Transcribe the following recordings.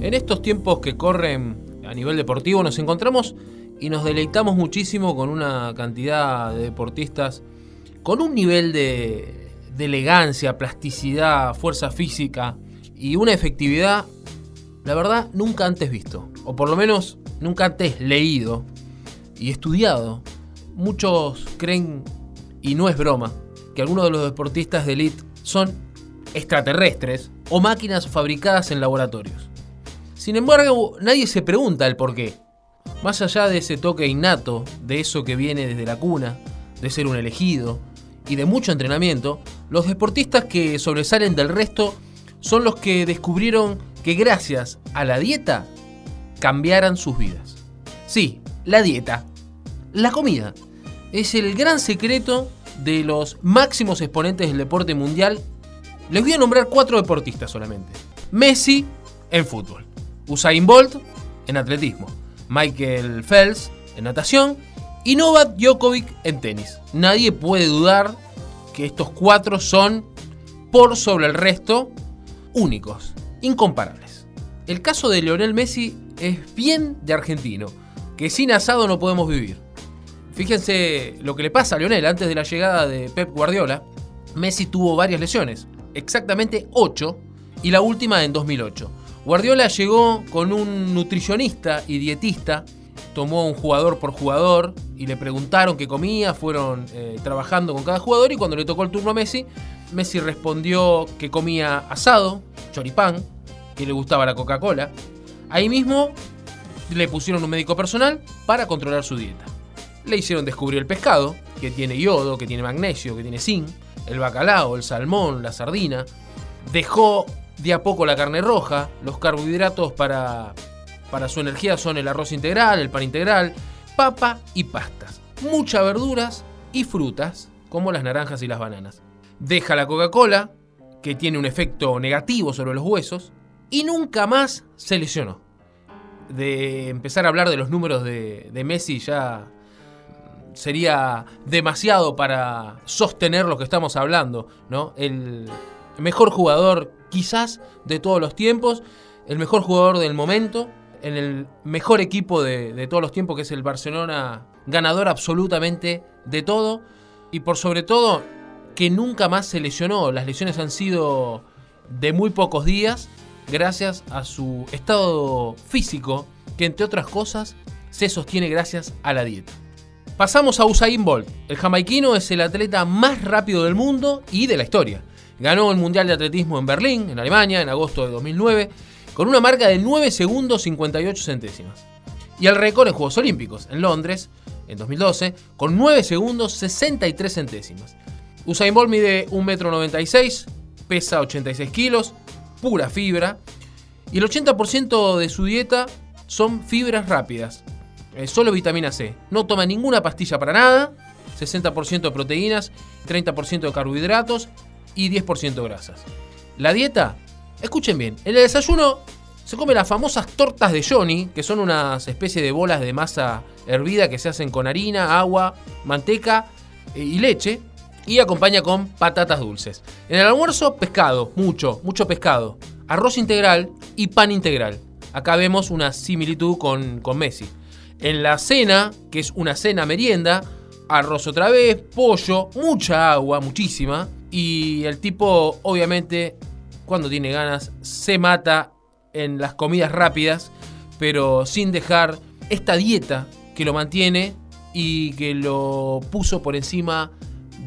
En estos tiempos que corren a nivel deportivo nos encontramos y nos deleitamos muchísimo con una cantidad de deportistas con un nivel de, de elegancia, plasticidad, fuerza física y una efectividad, la verdad, nunca antes visto. O por lo menos nunca antes leído y estudiado. Muchos creen, y no es broma, que algunos de los deportistas de élite son extraterrestres o máquinas fabricadas en laboratorios. Sin embargo, nadie se pregunta el por qué. Más allá de ese toque innato, de eso que viene desde la cuna, de ser un elegido y de mucho entrenamiento, los deportistas que sobresalen del resto son los que descubrieron que gracias a la dieta cambiaran sus vidas. Sí, la dieta, la comida, es el gran secreto de los máximos exponentes del deporte mundial. Les voy a nombrar cuatro deportistas solamente. Messi en fútbol. Usain Bolt en atletismo, Michael Phelps en natación y Novak Djokovic en tenis. Nadie puede dudar que estos cuatro son, por sobre el resto, únicos, incomparables. El caso de Lionel Messi es bien de argentino, que sin asado no podemos vivir. Fíjense lo que le pasa a Lionel antes de la llegada de Pep Guardiola. Messi tuvo varias lesiones, exactamente 8, y la última en 2008. Guardiola llegó con un nutricionista y dietista, tomó un jugador por jugador y le preguntaron qué comía, fueron eh, trabajando con cada jugador y cuando le tocó el turno a Messi, Messi respondió que comía asado, choripán, que le gustaba la Coca-Cola. Ahí mismo le pusieron un médico personal para controlar su dieta. Le hicieron descubrir el pescado, que tiene yodo, que tiene magnesio, que tiene zinc, el bacalao, el salmón, la sardina. Dejó de a poco la carne roja, los carbohidratos para, para su energía son el arroz integral, el pan integral, papa y pastas. Muchas verduras y frutas, como las naranjas y las bananas. Deja la Coca-Cola, que tiene un efecto negativo sobre los huesos, y nunca más se lesionó. De empezar a hablar de los números de, de Messi ya sería demasiado para sostener lo que estamos hablando, ¿no? El mejor jugador quizás de todos los tiempos, el mejor jugador del momento, en el mejor equipo de, de, todos los tiempos que es el Barcelona, ganador absolutamente de todo y por sobre todo que nunca más se lesionó, las lesiones han sido de muy pocos días gracias a su estado físico que entre otras cosas se sostiene gracias a la dieta. Pasamos a Usain Bolt. El jamaiquino es el atleta más rápido del mundo y de la historia. Ganó el Mundial de Atletismo en Berlín, en Alemania, en agosto de 2009, con una marca de 9 segundos 58 centésimas. Y el récord en Juegos Olímpicos, en Londres, en 2012, con 9 segundos 63 centésimas. Usain Bolt mide 1,96 m, pesa 86 kilos, pura fibra, y el 80% de su dieta son fibras rápidas, eh, solo vitamina C. No toma ninguna pastilla para nada, 60% de proteínas, 30% de carbohidratos y 10% grasas. La dieta, escuchen bien, en el desayuno se come las famosas tortas de Johnny, que son unas especies de bolas de masa hervida que se hacen con harina, agua, manteca eh, y leche, y acompaña con patatas dulces. En el almuerzo, pescado, mucho, mucho pescado, arroz integral y pan integral. Acá vemos una similitud con, con Messi. En la cena, que es una cena merienda, arroz otra vez, pollo, mucha agua, muchísima. Y el tipo, obviamente, cuando tiene ganas, se mata en las comidas rápidas, pero sin dejar esta dieta que lo mantiene y que lo puso por encima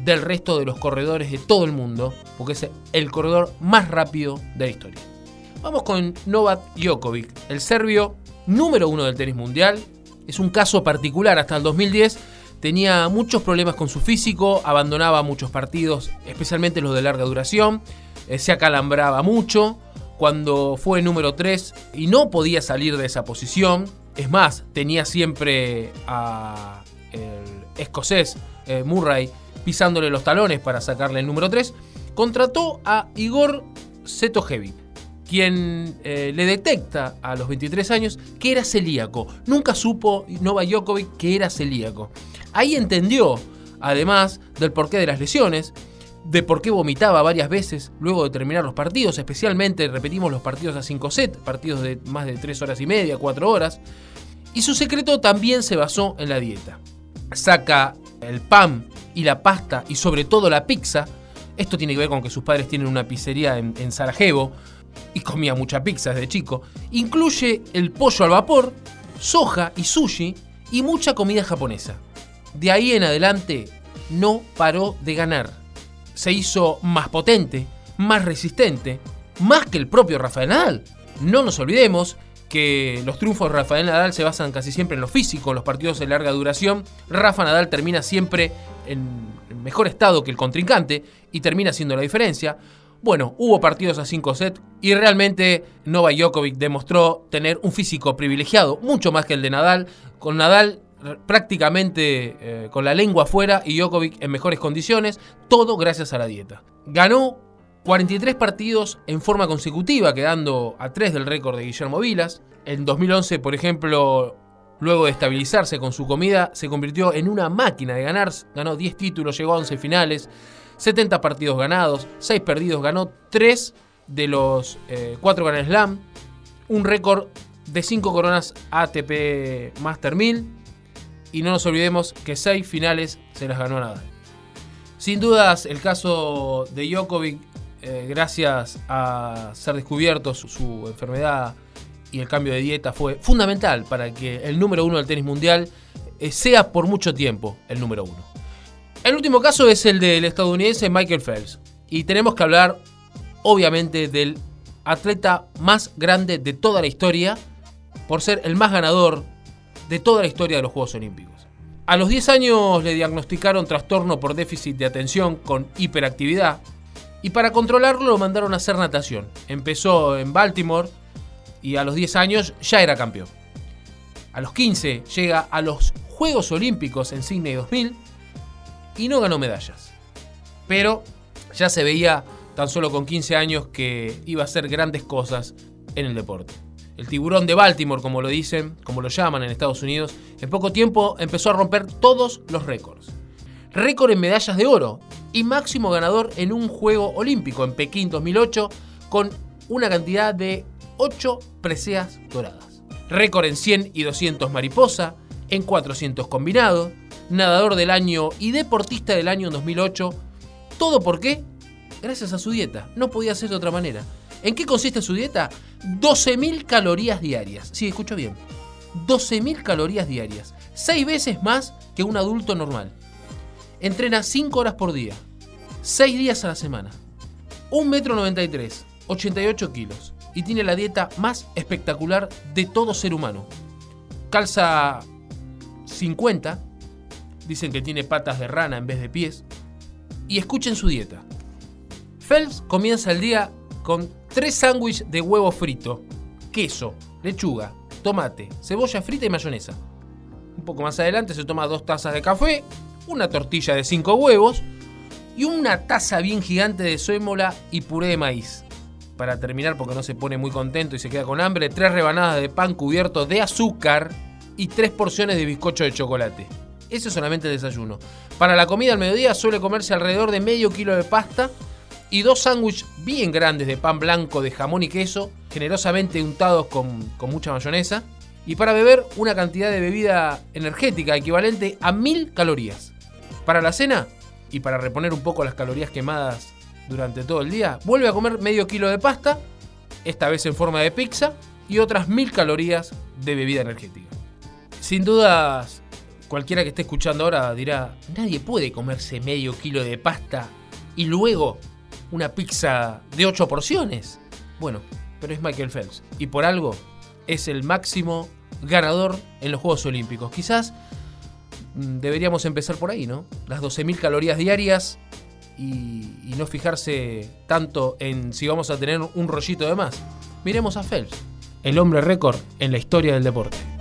del resto de los corredores de todo el mundo, porque es el corredor más rápido de la historia. Vamos con Novak Djokovic, el serbio número uno del tenis mundial, es un caso particular. Hasta el 2010 tenía muchos problemas con su físico, abandonaba muchos partidos, especialmente los de larga duración, eh, se acalambraba mucho. Cuando fue número 3 y no podía salir de esa posición, es más, tenía siempre a el escocés eh, Murray pisándole los talones para sacarle el número 3, contrató a Igor Setojevic quien eh, le detecta a los 23 años que era celíaco. Nunca supo Nova Djokovic que era celíaco. Ahí entendió, además del porqué de las lesiones, de por qué vomitaba varias veces luego de terminar los partidos, especialmente repetimos los partidos a 5 sets, partidos de más de 3 horas y media, 4 horas. Y su secreto también se basó en la dieta. Saca el pan y la pasta y sobre todo la pizza. Esto tiene que ver con que sus padres tienen una pizzería en, en Sarajevo y comía mucha pizza desde chico. Incluye el pollo al vapor, soja y sushi y mucha comida japonesa. De ahí en adelante no paró de ganar se hizo más potente, más resistente, más que el propio Rafael Nadal. No nos olvidemos que los triunfos de Rafael Nadal se basan casi siempre en lo físico, en los partidos de larga duración. Rafa Nadal termina siempre en mejor estado que el contrincante y termina haciendo la diferencia. Bueno, hubo partidos a 5 sets y realmente Novak Djokovic demostró tener un físico privilegiado, mucho más que el de Nadal. Con Nadal prácticamente eh, con la lengua afuera y Djokovic en mejores condiciones, todo gracias a la dieta. Ganó 43 partidos en forma consecutiva, quedando a 3 del récord de Guillermo Vilas. En 2011, por ejemplo, luego de estabilizarse con su comida, se convirtió en una máquina de ganar. Ganó 10 títulos, llegó a 11 finales, 70 partidos ganados, 6 perdidos, ganó 3 de los 4 eh, Grand Slam, un récord de 5 coronas ATP Master 1000 y no nos olvidemos que seis finales se las ganó Nadal. Sin dudas, el caso de Djokovic, eh, gracias a ser descubierto su, enfermedad y el cambio de dieta, fue fundamental para que el número uno del tenis mundial eh, sea por mucho tiempo el número uno. El último caso es el del estadounidense Michael Phelps. Y tenemos que hablar, obviamente, del atleta más grande de toda la historia, por ser el más ganador de toda la historia de los Juegos Olímpicos. A los 10 años le diagnosticaron trastorno por déficit de atención con hiperactividad y para controlarlo lo mandaron a hacer natación. Empezó en Baltimore y a los 10 años ya era campeón. A los 15 llega a los Juegos Olímpicos en Sydney 2000 y no ganó medallas. Pero ya se veía tan solo con 15 años que iba a hacer grandes cosas en el deporte el tiburón de Baltimore, como lo dicen, como lo llaman en Estados Unidos, en poco tiempo empezó a romper todos los récords. Récord en medallas de oro y máximo ganador en un juego olímpico en Pekín 2008 con una cantidad de 8 preseas doradas. Récord en 100 y 200 mariposa, en 400 combinado, nadador del año y deportista del año en 2008. ¿Todo por qué? Gracias a su dieta. No podía ser de otra manera. ¿En qué consiste su dieta? 12.000 calorías diarias. Sí, escucho bien. 12.000 calorías diarias. 6 veces más que un adulto normal. Entrena 5 horas por día. 6 días a la semana. 1,93 m, 88 kilos. Y tiene la dieta más espectacular de todo ser humano. Calza 50. Dicen que tiene patas de rana en vez de pies. Y escuchen su dieta. Phelps comienza el día con tres sándwiches de huevo frito, queso, lechuga, tomate, cebolla frita y mayonesa. Un poco más adelante se toma dos tazas de café, una tortilla de cinco huevos y una taza bien gigante de sémola y puré de maíz. Para terminar, porque no se pone muy contento y se queda con hambre, tres rebanadas de pan cubierto de azúcar y tres porciones de bizcocho de chocolate. Ese es solamente el desayuno. Para la comida al mediodía suele comerse alrededor de medio kilo de pasta y dos sándwiches bien grandes de pan blanco de jamón y queso, generosamente untados con, mucha mayonesa. Y para beber una cantidad de bebida energética equivalente a mil calorías. Para la cena, y para reponer un poco las calorías quemadas durante todo el día, vuelve a comer medio kilo de pasta, esta vez en forma de pizza, y otras mil calorías de bebida energética. Sin dudas, cualquiera que esté escuchando ahora dirá, nadie puede comerse medio kilo de pasta y luego una pizza de 8 porciones. Bueno, pero es Michael Phelps. Y por algo es el máximo ganador en los Juegos Olímpicos. Quizás mm, deberíamos empezar por ahí, ¿no? Las 12.000 calorías diarias y, y, no fijarse tanto en si vamos a tener un rollito de más. Miremos a Phelps, el hombre récord en la historia del deporte.